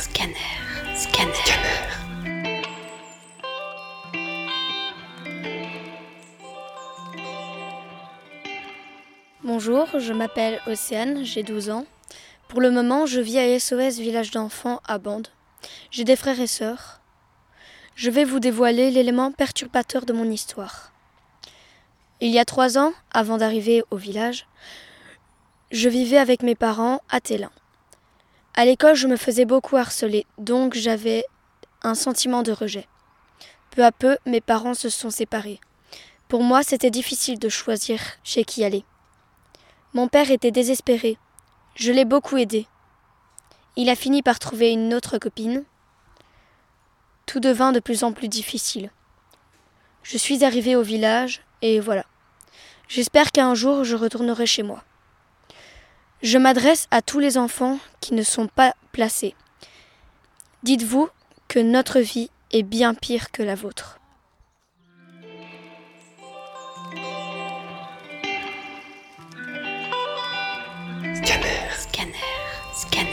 Scanner. Scanner. Bonjour, je m'appelle Océane, j'ai 12 ans. Pour le moment, je vis à SOS Village d'enfants à Bande. J'ai des frères et sœurs. Je vais vous dévoiler l'élément perturbateur de mon histoire. Il y a trois ans, avant d'arriver au village, je vivais avec mes parents à Télin. À l'école, je me faisais beaucoup harceler, donc j'avais un sentiment de rejet. Peu à peu, mes parents se sont séparés. Pour moi, c'était difficile de choisir chez qui aller. Mon père était désespéré. Je l'ai beaucoup aidé. Il a fini par trouver une autre copine. Tout devint de plus en plus difficile. Je suis arrivée au village et voilà. J'espère qu'un jour je retournerai chez moi. Je m'adresse à tous les enfants qui ne sont pas placés. Dites-vous que notre vie est bien pire que la vôtre. Scanner. Scanner.